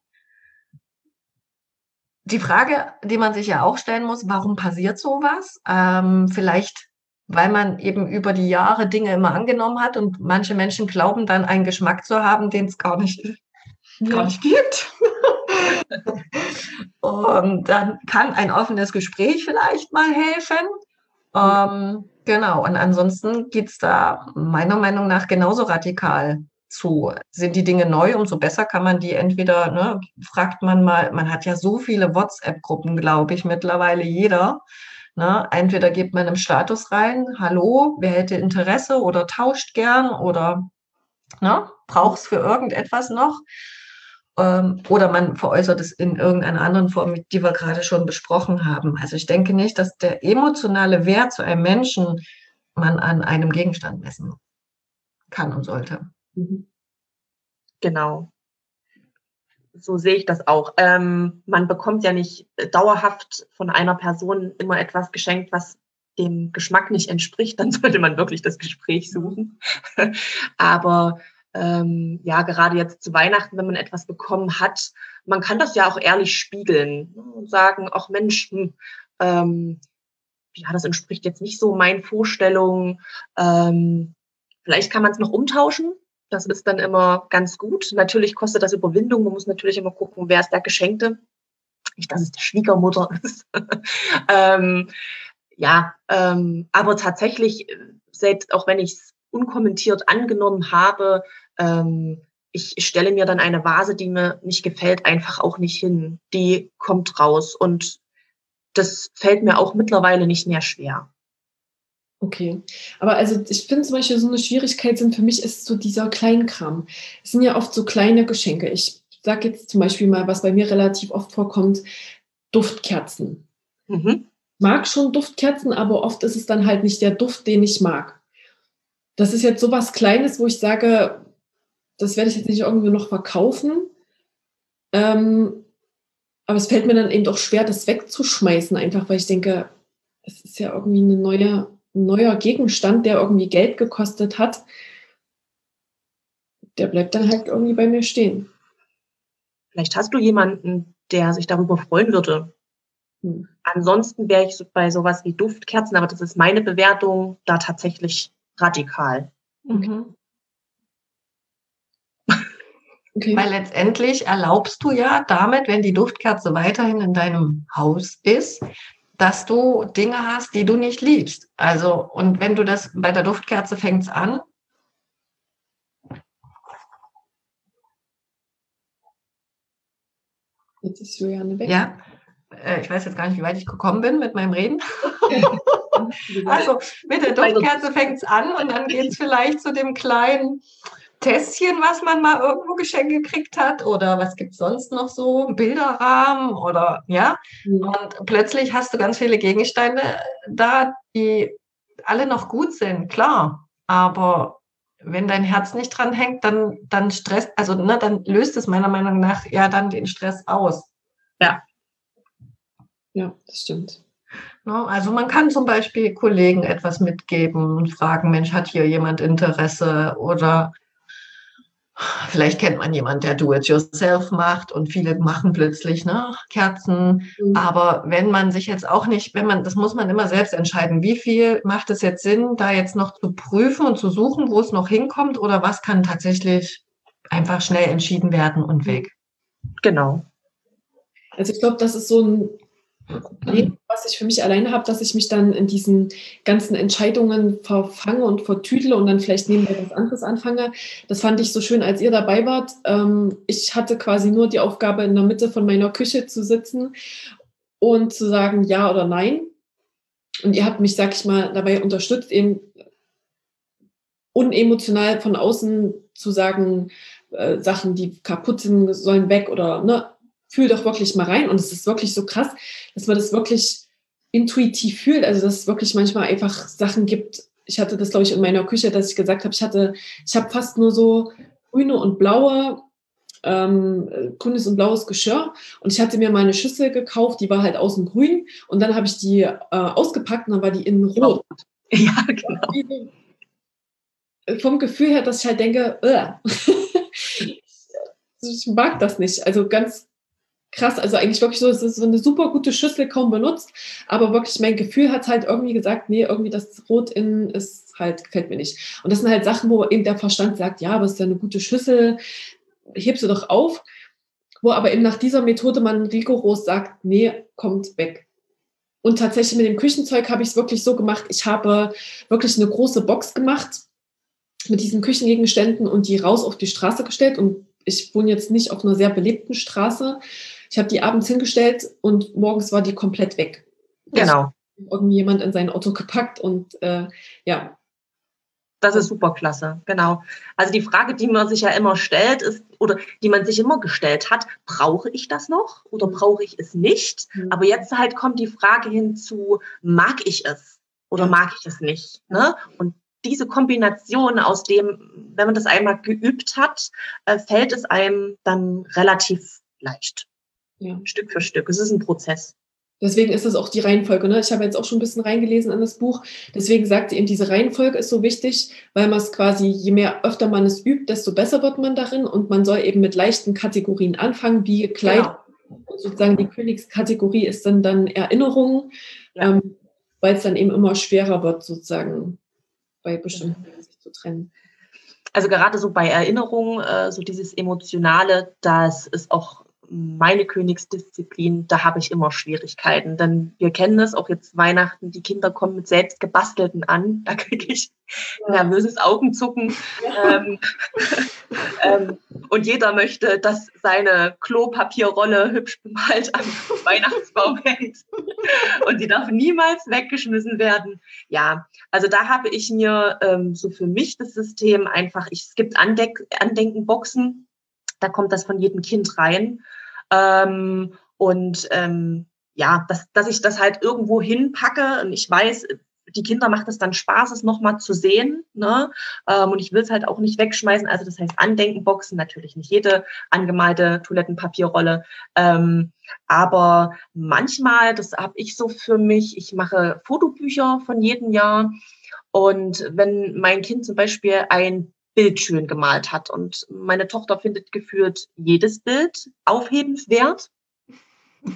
die Frage, die man sich ja auch stellen muss, warum passiert sowas? Ähm, vielleicht, weil man eben über die Jahre Dinge immer angenommen hat und manche Menschen glauben dann einen Geschmack zu haben, den es gar nicht gar nicht gibt. und dann kann ein offenes Gespräch vielleicht mal helfen. Ähm, genau, und ansonsten geht es da meiner Meinung nach genauso radikal zu. Sind die Dinge neu, umso besser kann man die entweder, ne, fragt man mal, man hat ja so viele WhatsApp-Gruppen, glaube ich, mittlerweile jeder. Ne? Entweder gibt man im Status rein, hallo, wer hätte Interesse oder tauscht gern oder ne, braucht es für irgendetwas noch. Ähm, oder man veräußert es in irgendeiner anderen Form, die wir gerade schon besprochen haben. Also ich denke nicht, dass der emotionale Wert zu einem Menschen man an einem Gegenstand messen kann und sollte. Mhm. Genau. So sehe ich das auch. Ähm, man bekommt ja nicht dauerhaft von einer Person immer etwas geschenkt, was dem Geschmack nicht entspricht. Dann sollte man wirklich das Gespräch suchen. Aber ähm, ja, gerade jetzt zu Weihnachten, wenn man etwas bekommen hat, man kann das ja auch ehrlich spiegeln und sagen, ach Mensch, hm, ähm, ja, das entspricht jetzt nicht so meinen Vorstellungen. Ähm, vielleicht kann man es noch umtauschen. Das ist dann immer ganz gut. Natürlich kostet das Überwindung. Man muss natürlich immer gucken, wer ist der Geschenkte. Nicht, dass es die Schwiegermutter ist. ähm, ja, ähm, aber tatsächlich, selbst auch wenn ich es unkommentiert angenommen habe, ähm, ich stelle mir dann eine Vase, die mir nicht gefällt, einfach auch nicht hin. Die kommt raus und das fällt mir auch mittlerweile nicht mehr schwer. Okay, aber also ich finde zum Beispiel so eine Schwierigkeit sind für mich ist so dieser Kleinkram. Es sind ja oft so kleine Geschenke. Ich sage jetzt zum Beispiel mal, was bei mir relativ oft vorkommt, Duftkerzen. Mhm. Mag schon Duftkerzen, aber oft ist es dann halt nicht der Duft, den ich mag. Das ist jetzt so was Kleines, wo ich sage, das werde ich jetzt nicht irgendwie noch verkaufen. Ähm, aber es fällt mir dann eben doch schwer, das wegzuschmeißen, einfach weil ich denke, es ist ja irgendwie ein neuer Gegenstand, der irgendwie Geld gekostet hat. Der bleibt dann halt irgendwie bei mir stehen. Vielleicht hast du jemanden, der sich darüber freuen würde. Hm. Ansonsten wäre ich bei sowas wie Duftkerzen, aber das ist meine Bewertung, da tatsächlich radikal. Mhm. Okay. Weil letztendlich erlaubst du ja damit, wenn die Duftkerze weiterhin in deinem Haus ist, dass du Dinge hast, die du nicht liebst. Also, und wenn du das bei der Duftkerze fängst an. Jetzt ist Juliane weg. Ja, äh, ich weiß jetzt gar nicht, wie weit ich gekommen bin mit meinem Reden. also, mit der Duftkerze fängt es an und dann geht es vielleicht zu dem kleinen Tässchen, was man mal irgendwo geschenkt gekriegt hat oder was gibt es sonst noch so, Bilderrahmen oder ja. Mhm. Und plötzlich hast du ganz viele Gegenstände da, die alle noch gut sind, klar. Aber wenn dein Herz nicht dran hängt, dann, dann stresst, also ne, dann löst es meiner Meinung nach ja dann den Stress aus. Ja. Ja, das stimmt. Ne, also man kann zum Beispiel Kollegen etwas mitgeben und fragen, Mensch, hat hier jemand Interesse oder Vielleicht kennt man jemanden, der Do-it-yourself macht und viele machen plötzlich ne, Kerzen. Mhm. Aber wenn man sich jetzt auch nicht, wenn man, das muss man immer selbst entscheiden, wie viel macht es jetzt Sinn, da jetzt noch zu prüfen und zu suchen, wo es noch hinkommt oder was kann tatsächlich einfach schnell entschieden werden und weg. Genau. Also ich glaube, das ist so ein Problem, was ich für mich alleine habe, dass ich mich dann in diesen ganzen Entscheidungen verfange und vertüdle und dann vielleicht nebenbei was anderes anfange. Das fand ich so schön, als ihr dabei wart. Ähm, ich hatte quasi nur die Aufgabe, in der Mitte von meiner Küche zu sitzen und zu sagen ja oder nein. Und ihr habt mich, sag ich mal, dabei unterstützt, eben unemotional von außen zu sagen, äh, Sachen, die kaputt sind, sollen weg oder ne, fühl doch wirklich mal rein. Und es ist wirklich so krass, dass man das wirklich intuitiv fühlt. Also, dass es wirklich manchmal einfach Sachen gibt. Ich hatte das, glaube ich, in meiner Küche, dass ich gesagt habe, ich hatte, ich habe fast nur so grüne und blaue, ähm, grünes und blaues Geschirr. Und ich hatte mir mal eine Schüssel gekauft, die war halt außen grün. Und dann habe ich die äh, ausgepackt und dann war die innen rot. Ja, genau. Vom Gefühl her, dass ich halt denke, ich mag das nicht. Also ganz krass. Also eigentlich wirklich so, es ist so eine super gute Schüssel kaum benutzt, aber wirklich mein Gefühl hat halt irgendwie gesagt, nee, irgendwie das Rot innen ist halt, gefällt mir nicht. Und das sind halt Sachen, wo eben der Verstand sagt, ja, aber es ist ja eine gute Schüssel. heb sie doch auf. Wo aber eben nach dieser Methode man rigoros sagt, nee, kommt weg. Und tatsächlich mit dem Küchenzeug habe ich es wirklich so gemacht. Ich habe wirklich eine große Box gemacht mit diesen Küchengegenständen und die raus auf die Straße gestellt. Und ich wohne jetzt nicht auf einer sehr belebten Straße. Ich habe die abends hingestellt und morgens war die komplett weg. Genau. Irgendjemand in sein Auto gepackt und äh, ja, das ist super klasse, genau. Also die Frage, die man sich ja immer stellt, ist, oder die man sich immer gestellt hat, brauche ich das noch oder brauche ich es nicht? Mhm. Aber jetzt halt kommt die Frage hinzu, mag ich es oder mag ich es nicht? Ne? Und diese Kombination aus dem, wenn man das einmal geübt hat, äh, fällt es einem dann relativ leicht. Ja. Stück für Stück. Es ist ein Prozess. Deswegen ist das auch die Reihenfolge. Ne? Ich habe jetzt auch schon ein bisschen reingelesen an das Buch. Deswegen sagt sie eben, diese Reihenfolge ist so wichtig, weil man es quasi, je mehr öfter man es übt, desto besser wird man darin. Und man soll eben mit leichten Kategorien anfangen, wie Kleid. Genau. Sozusagen die Königskategorie ist dann dann Erinnerungen, ja. ähm, weil es dann eben immer schwerer wird, sozusagen bei bestimmten Dingen sich zu trennen. Also gerade so bei Erinnerungen, äh, so dieses Emotionale, das ist auch meine Königsdisziplin, da habe ich immer Schwierigkeiten. Denn wir kennen es auch jetzt Weihnachten, die Kinder kommen mit selbst gebastelten an. Da kriege ich ja. nervöses Augenzucken. Ja. Ähm, ähm, und jeder möchte, dass seine Klopapierrolle hübsch bemalt am Weihnachtsbaum hängt. Und die darf niemals weggeschmissen werden. Ja, also da habe ich mir ähm, so für mich das System einfach, ich, es gibt Andenkenboxen, da kommt das von jedem Kind rein. Ähm, und ähm, ja, dass, dass ich das halt irgendwo hinpacke und ich weiß, die Kinder macht es dann Spaß, es nochmal zu sehen. Ne? Ähm, und ich will es halt auch nicht wegschmeißen. Also das heißt Andenkenboxen, natürlich nicht jede angemalte Toilettenpapierrolle. Ähm, aber manchmal, das habe ich so für mich, ich mache Fotobücher von jedem Jahr. Und wenn mein Kind zum Beispiel ein Bild schön gemalt hat. Und meine Tochter findet geführt jedes Bild aufhebenswert.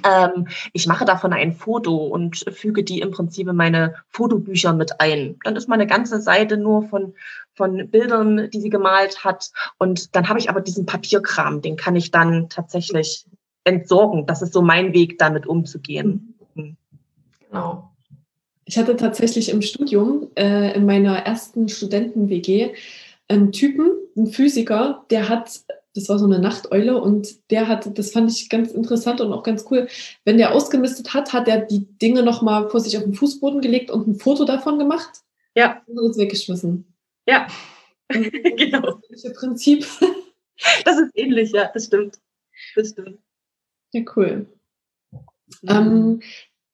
Ähm, ich mache davon ein Foto und füge die im Prinzip in meine Fotobücher mit ein. Dann ist meine ganze Seite nur von, von Bildern, die sie gemalt hat. Und dann habe ich aber diesen Papierkram, den kann ich dann tatsächlich entsorgen. Das ist so mein Weg, damit umzugehen. Mhm. Genau. Ich hatte tatsächlich im Studium, äh, in meiner ersten Studenten-WG, einen Typen, einen Physiker, der hat, das war so eine Nachteule und der hat, das fand ich ganz interessant und auch ganz cool, wenn der ausgemistet hat, hat er die Dinge nochmal vor sich auf den Fußboden gelegt und ein Foto davon gemacht. Ja. Und es weggeschmissen. Ja. genau. Das Prinzip. Das ist ähnlich, ja, das stimmt. Das stimmt. Ja, cool. Mhm. Ähm,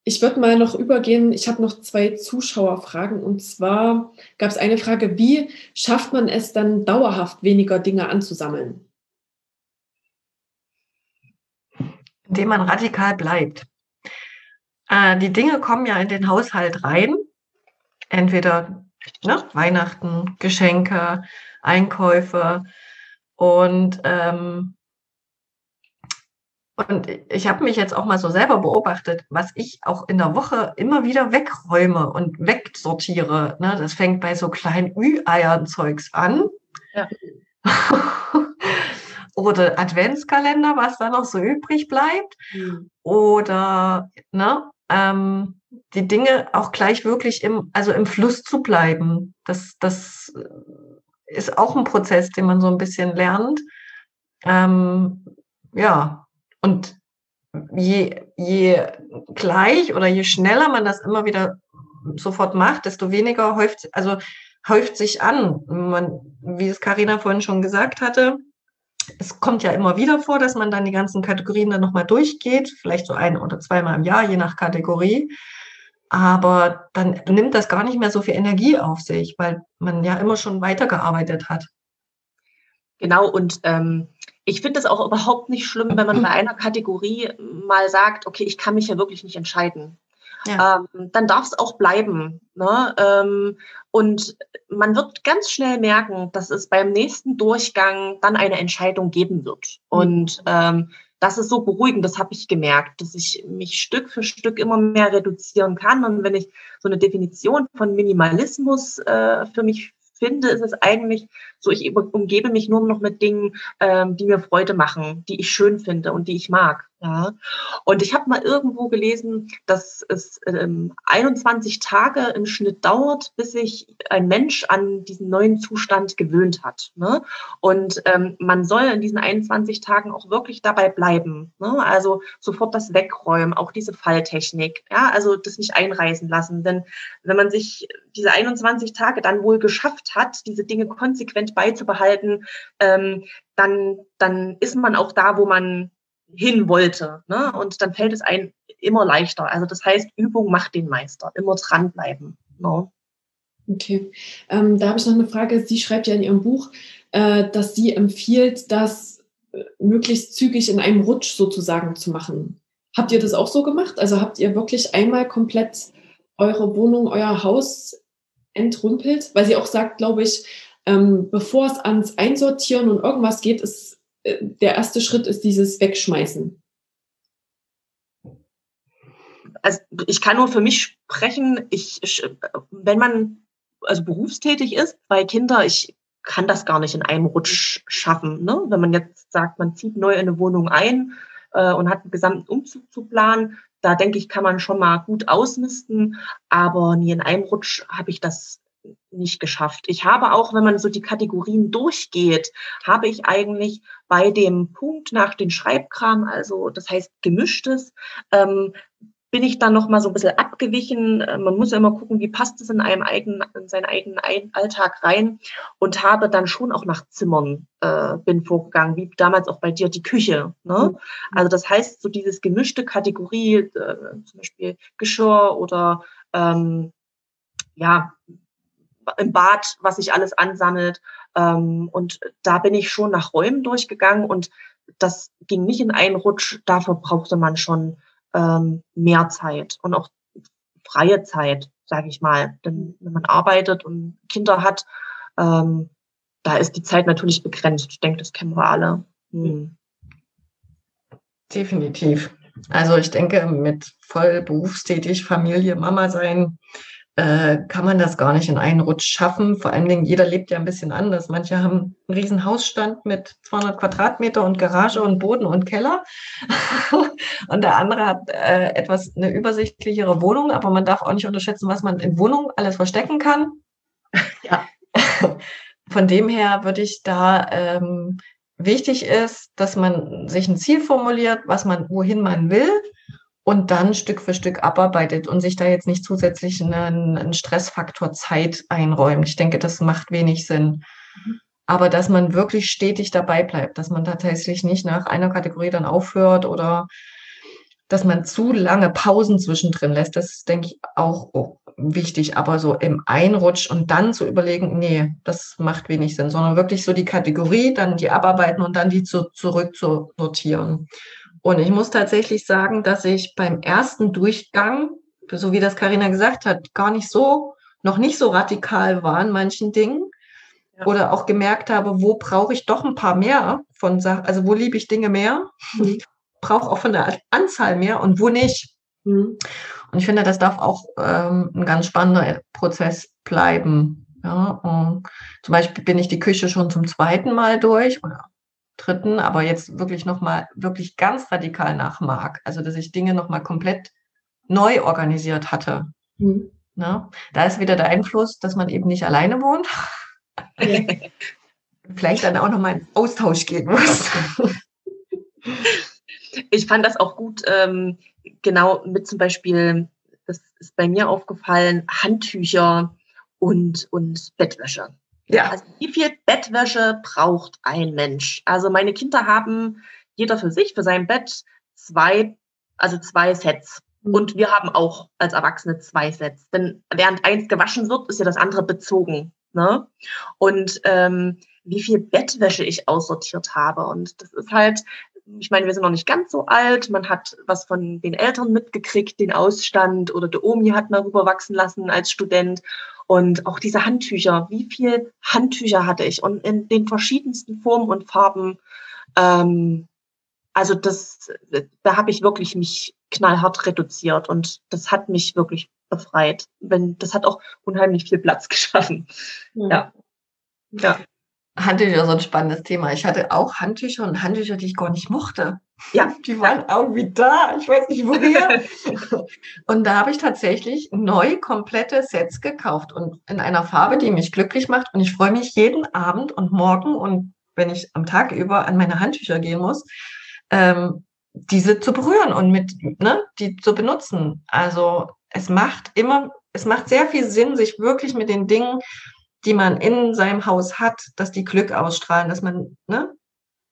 ich würde mal noch übergehen. Ich habe noch zwei Zuschauerfragen. Und zwar gab es eine Frage, wie schafft man es dann dauerhaft, weniger Dinge anzusammeln? Indem man radikal bleibt. Äh, die Dinge kommen ja in den Haushalt rein. Entweder ne, Weihnachten, Geschenke, Einkäufe. Und ähm, und ich habe mich jetzt auch mal so selber beobachtet, was ich auch in der Woche immer wieder wegräume und wegsortiere. Ne? Das fängt bei so kleinen Ü-Eiern-Zeugs an. Ja. Oder Adventskalender, was da noch so übrig bleibt. Mhm. Oder ne, ähm, die Dinge auch gleich wirklich im, also im Fluss zu bleiben. Das, das ist auch ein Prozess, den man so ein bisschen lernt. Ähm, ja, und je, je gleich oder je schneller man das immer wieder sofort macht, desto weniger häuft, also häuft sich an. Man, wie es Karina vorhin schon gesagt hatte, es kommt ja immer wieder vor, dass man dann die ganzen Kategorien dann nochmal durchgeht, vielleicht so ein oder zweimal im Jahr, je nach Kategorie. Aber dann nimmt das gar nicht mehr so viel Energie auf sich, weil man ja immer schon weitergearbeitet hat. Genau, und ähm, ich finde es auch überhaupt nicht schlimm, wenn man bei einer Kategorie mal sagt, okay, ich kann mich ja wirklich nicht entscheiden. Ja. Ähm, dann darf es auch bleiben. Ne? Ähm, und man wird ganz schnell merken, dass es beim nächsten Durchgang dann eine Entscheidung geben wird. Mhm. Und ähm, das ist so beruhigend, das habe ich gemerkt, dass ich mich Stück für Stück immer mehr reduzieren kann. Und wenn ich so eine Definition von Minimalismus äh, für mich finde, ist es eigentlich so, ich umgebe mich nur noch mit Dingen, ähm, die mir Freude machen, die ich schön finde und die ich mag. Ja. Und ich habe mal irgendwo gelesen, dass es ähm, 21 Tage im Schnitt dauert, bis sich ein Mensch an diesen neuen Zustand gewöhnt hat. Ne? Und ähm, man soll in diesen 21 Tagen auch wirklich dabei bleiben. Ne? Also sofort das Wegräumen, auch diese Falltechnik. Ja, also das nicht einreißen lassen. Denn wenn man sich diese 21 Tage dann wohl geschafft hat, diese Dinge konsequent beizubehalten, ähm, dann, dann ist man auch da, wo man hin wollte. Ne? Und dann fällt es einem immer leichter. Also das heißt, Übung macht den Meister. Immer dranbleiben. Ne? Okay. Ähm, da habe ich noch eine Frage. Sie schreibt ja in Ihrem Buch, äh, dass sie empfiehlt, das äh, möglichst zügig in einem Rutsch sozusagen zu machen. Habt ihr das auch so gemacht? Also habt ihr wirklich einmal komplett eure Wohnung, euer Haus entrümpelt? Weil sie auch sagt, glaube ich, ähm, bevor es ans Einsortieren und irgendwas geht, ist der erste Schritt ist dieses Wegschmeißen. Also ich kann nur für mich sprechen. Ich, wenn man also berufstätig ist, bei Kindern, ich kann das gar nicht in einem Rutsch schaffen. Ne? Wenn man jetzt sagt, man zieht neu in eine Wohnung ein äh, und hat einen gesamten Umzug zu planen, da denke ich, kann man schon mal gut ausmisten, aber nie in einem Rutsch habe ich das nicht geschafft. Ich habe auch, wenn man so die Kategorien durchgeht, habe ich eigentlich bei dem Punkt nach den Schreibkram, also das heißt gemischtes, ähm, bin ich dann noch mal so ein bisschen abgewichen. Äh, man muss ja immer gucken, wie passt es in einem eigenen, in seinen eigenen Alltag rein und habe dann schon auch nach Zimmern äh, bin vorgegangen, wie damals auch bei dir die Küche. Ne? Mhm. Also das heißt, so dieses gemischte Kategorie, äh, zum Beispiel Geschirr oder ähm, ja, im Bad, was sich alles ansammelt. Ähm, und da bin ich schon nach Räumen durchgegangen und das ging nicht in einen Rutsch. Dafür brauchte man schon ähm, mehr Zeit und auch freie Zeit, sage ich mal. Denn wenn man arbeitet und Kinder hat, ähm, da ist die Zeit natürlich begrenzt. Ich denke, das kennen wir alle. Hm. Definitiv. Also ich denke, mit voll berufstätig, Familie, Mama sein, äh, kann man das gar nicht in einen Rutsch schaffen. Vor allen Dingen, jeder lebt ja ein bisschen anders. Manche haben einen riesen Hausstand mit 200 Quadratmeter und Garage und Boden und Keller. und der andere hat äh, etwas eine übersichtlichere Wohnung, aber man darf auch nicht unterschätzen, was man in Wohnung alles verstecken kann. ja. Von dem her würde ich da ähm, wichtig ist, dass man sich ein Ziel formuliert, was man, wohin man will und dann Stück für Stück abarbeitet und sich da jetzt nicht zusätzlich einen, einen Stressfaktor Zeit einräumt. Ich denke, das macht wenig Sinn. Mhm. Aber dass man wirklich stetig dabei bleibt, dass man tatsächlich nicht nach einer Kategorie dann aufhört oder dass man zu lange Pausen zwischendrin lässt, das ist, denke ich, auch wichtig. Aber so im Einrutsch und dann zu überlegen, nee, das macht wenig Sinn, sondern wirklich so die Kategorie, dann die abarbeiten und dann die zu, zurück zu sortieren. Und ich muss tatsächlich sagen, dass ich beim ersten Durchgang, so wie das Karina gesagt hat, gar nicht so, noch nicht so radikal war in manchen Dingen. Ja. Oder auch gemerkt habe, wo brauche ich doch ein paar mehr von Sachen, also wo liebe ich Dinge mehr, mhm. brauche auch von der Anzahl mehr und wo nicht. Mhm. Und ich finde, das darf auch ähm, ein ganz spannender Prozess bleiben. Ja, zum Beispiel bin ich die Küche schon zum zweiten Mal durch oder dritten, aber jetzt wirklich nochmal, wirklich ganz radikal nach mag. Also, dass ich Dinge nochmal komplett neu organisiert hatte. Mhm. Na, da ist wieder der Einfluss, dass man eben nicht alleine wohnt. Ja. Vielleicht dann auch nochmal in Austausch gehen muss. Ich fand das auch gut, ähm, genau mit zum Beispiel, das ist bei mir aufgefallen, Handtücher und, und Bettwäsche. Ja. Also wie viel Bettwäsche braucht ein Mensch? Also meine Kinder haben jeder für sich, für sein Bett zwei, also zwei Sets. Mhm. Und wir haben auch als Erwachsene zwei Sets. Denn während eins gewaschen wird, ist ja das andere bezogen. Ne? Und ähm, wie viel Bettwäsche ich aussortiert habe. Und das ist halt, ich meine, wir sind noch nicht ganz so alt. Man hat was von den Eltern mitgekriegt, den Ausstand oder der Omi hat mal rüberwachsen lassen als Student. Und auch diese Handtücher, wie viel Handtücher hatte ich und in den verschiedensten Formen und Farben. Ähm, also das, da habe ich wirklich mich knallhart reduziert und das hat mich wirklich befreit. Wenn, das hat auch unheimlich viel Platz geschaffen. Ja. ja. Ja. Handtücher so ein spannendes Thema. Ich hatte auch Handtücher und Handtücher, die ich gar nicht mochte. Ja. Die waren irgendwie da. Ich weiß nicht woher. und da habe ich tatsächlich neu komplette Sets gekauft und in einer Farbe, die mich glücklich macht. Und ich freue mich jeden Abend und morgen und wenn ich am Tag über an meine Handtücher gehen muss, ähm, diese zu berühren und mit, ne, die zu benutzen. Also es macht immer, es macht sehr viel Sinn, sich wirklich mit den Dingen die man in seinem Haus hat, dass die Glück ausstrahlen, dass man, ne?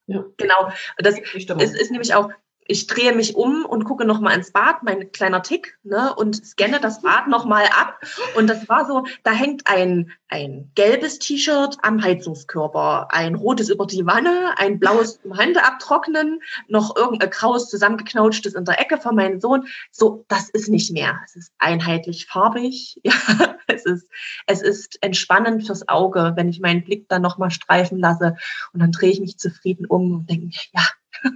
Ja. Genau. Das ist, ist nämlich auch ich drehe mich um und gucke nochmal ins Bad, mein kleiner Tick, ne, und scanne das Bad nochmal ab. Und das war so, da hängt ein, ein gelbes T-Shirt am Heizungskörper, ein rotes über die Wanne, ein blaues zum Hände abtrocknen, noch irgendein graues zusammengeknautschtes in der Ecke von meinem Sohn. So, das ist nicht mehr. Es ist einheitlich farbig. Ja, es ist, es ist entspannend fürs Auge, wenn ich meinen Blick dann nochmal streifen lasse. Und dann drehe ich mich zufrieden um und denke, ja.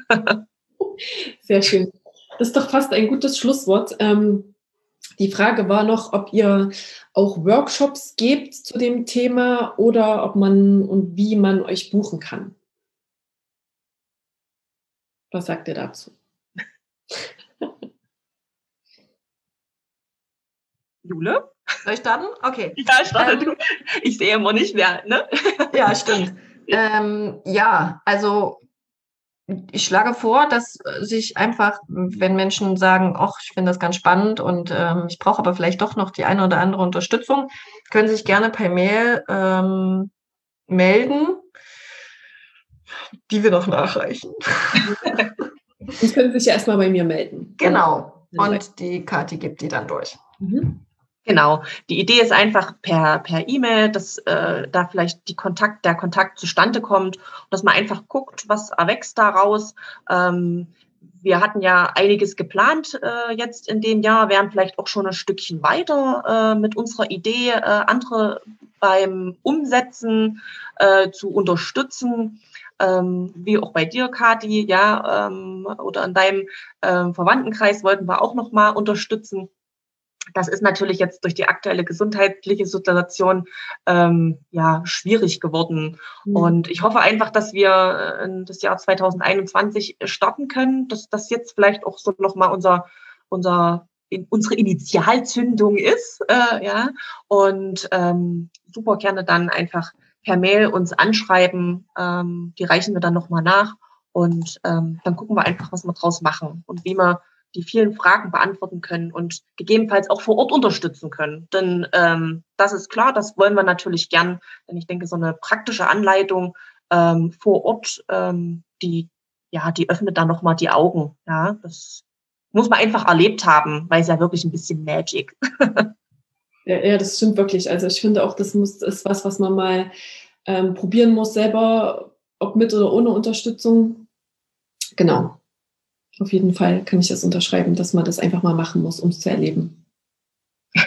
Sehr schön. Das ist doch fast ein gutes Schlusswort. Ähm, die Frage war noch, ob ihr auch Workshops gebt zu dem Thema oder ob man und wie man euch buchen kann. Was sagt ihr dazu? Jule? Soll ich starten? Okay. Ja, starte ähm, Ich sehe immer nicht wer, ne? Ja, stimmt. Ähm, ja, also ich schlage vor, dass sich einfach, wenn Menschen sagen, ach, ich finde das ganz spannend und ähm, ich brauche aber vielleicht doch noch die eine oder andere Unterstützung, können sich gerne per Mail ähm, melden, die wir noch nachreichen. Die können sich ja erstmal bei mir melden. Genau. Und die Kati gibt die dann durch. Mhm. Genau. Die Idee ist einfach per per E-Mail, dass äh, da vielleicht die Kontakt der Kontakt zustande kommt, dass man einfach guckt, was erwächst daraus. Ähm, wir hatten ja einiges geplant äh, jetzt in dem Jahr, wären vielleicht auch schon ein Stückchen weiter äh, mit unserer Idee, äh, andere beim Umsetzen äh, zu unterstützen. Ähm, wie auch bei dir, Kati, ja, ähm, oder in deinem ähm, Verwandtenkreis wollten wir auch nochmal unterstützen. Das ist natürlich jetzt durch die aktuelle gesundheitliche Situation ähm, ja schwierig geworden. Mhm. Und ich hoffe einfach, dass wir in das Jahr 2021 starten können, dass das jetzt vielleicht auch so nochmal unser unser in, unsere Initialzündung ist, äh, ja. Und ähm, super gerne dann einfach per Mail uns anschreiben. Ähm, die reichen wir dann nochmal nach und ähm, dann gucken wir einfach, was wir draus machen und wie wir die vielen Fragen beantworten können und gegebenenfalls auch vor Ort unterstützen können. Denn ähm, das ist klar, das wollen wir natürlich gern, denn ich denke, so eine praktische Anleitung ähm, vor Ort, ähm, die, ja, die öffnet da nochmal die Augen. Ja, das muss man einfach erlebt haben, weil es ja wirklich ein bisschen Magic. ja, ja, das stimmt wirklich. Also ich finde auch, das muss, ist was, was man mal ähm, probieren muss selber, ob mit oder ohne Unterstützung. Genau auf jeden Fall kann ich das unterschreiben, dass man das einfach mal machen muss, um es zu erleben.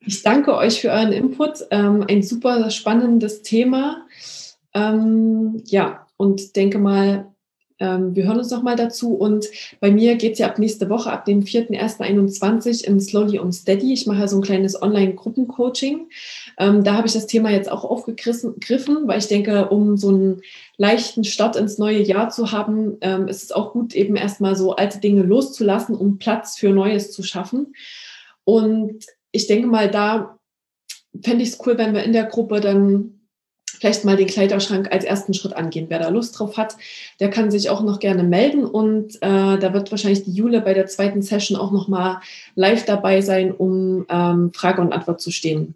Ich danke euch für euren Input. Ähm, ein super spannendes Thema. Ähm, ja, und denke mal, ähm, wir hören uns noch mal dazu. Und bei mir geht es ja ab nächste Woche, ab dem 4.1.21 in Slowly und Steady. Ich mache ja so ein kleines Online-Gruppencoaching. Ähm, da habe ich das Thema jetzt auch aufgegriffen, weil ich denke, um so einen leichten Start ins neue Jahr zu haben, ähm, ist es auch gut, eben erstmal so alte Dinge loszulassen, um Platz für Neues zu schaffen. Und ich denke mal, da fände ich es cool, wenn wir in der Gruppe dann vielleicht mal den Kleiderschrank als ersten Schritt angehen. Wer da Lust drauf hat, der kann sich auch noch gerne melden und äh, da wird wahrscheinlich die Jule bei der zweiten Session auch noch mal live dabei sein, um ähm, Frage und Antwort zu stehen.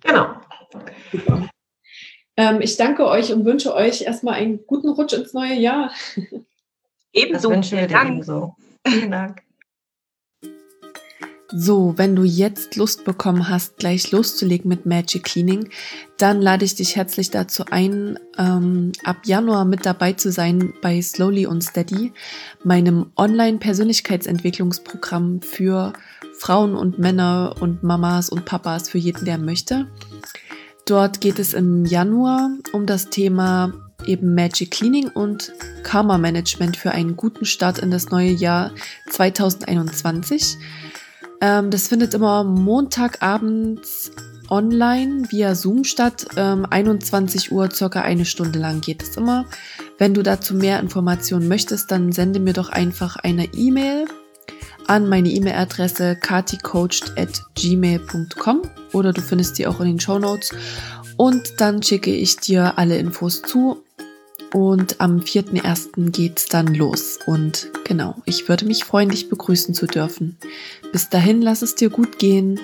Genau. Super. Ähm, ich danke euch und wünsche euch erstmal einen guten Rutsch ins neue Jahr. Ebenso. Das wünschen wir dir ebenso. Vielen Dank. So, wenn du jetzt Lust bekommen hast, gleich loszulegen mit Magic Cleaning, dann lade ich dich herzlich dazu ein, ähm, ab Januar mit dabei zu sein bei Slowly und Steady, meinem Online-Persönlichkeitsentwicklungsprogramm für Frauen und Männer und Mamas und Papas, für jeden, der möchte. Dort geht es im Januar um das Thema eben Magic Cleaning und Karma Management für einen guten Start in das neue Jahr 2021. Ähm, das findet immer Montagabends online via Zoom statt. Ähm, 21 Uhr, circa eine Stunde lang geht es immer. Wenn du dazu mehr Informationen möchtest, dann sende mir doch einfach eine E-Mail an meine E-Mail-Adresse katicoached@gmail.com oder du findest die auch in den Show Notes. Und dann schicke ich dir alle Infos zu. Und am 4.1. geht's dann los. Und genau, ich würde mich freuen, dich begrüßen zu dürfen. Bis dahin, lass es dir gut gehen.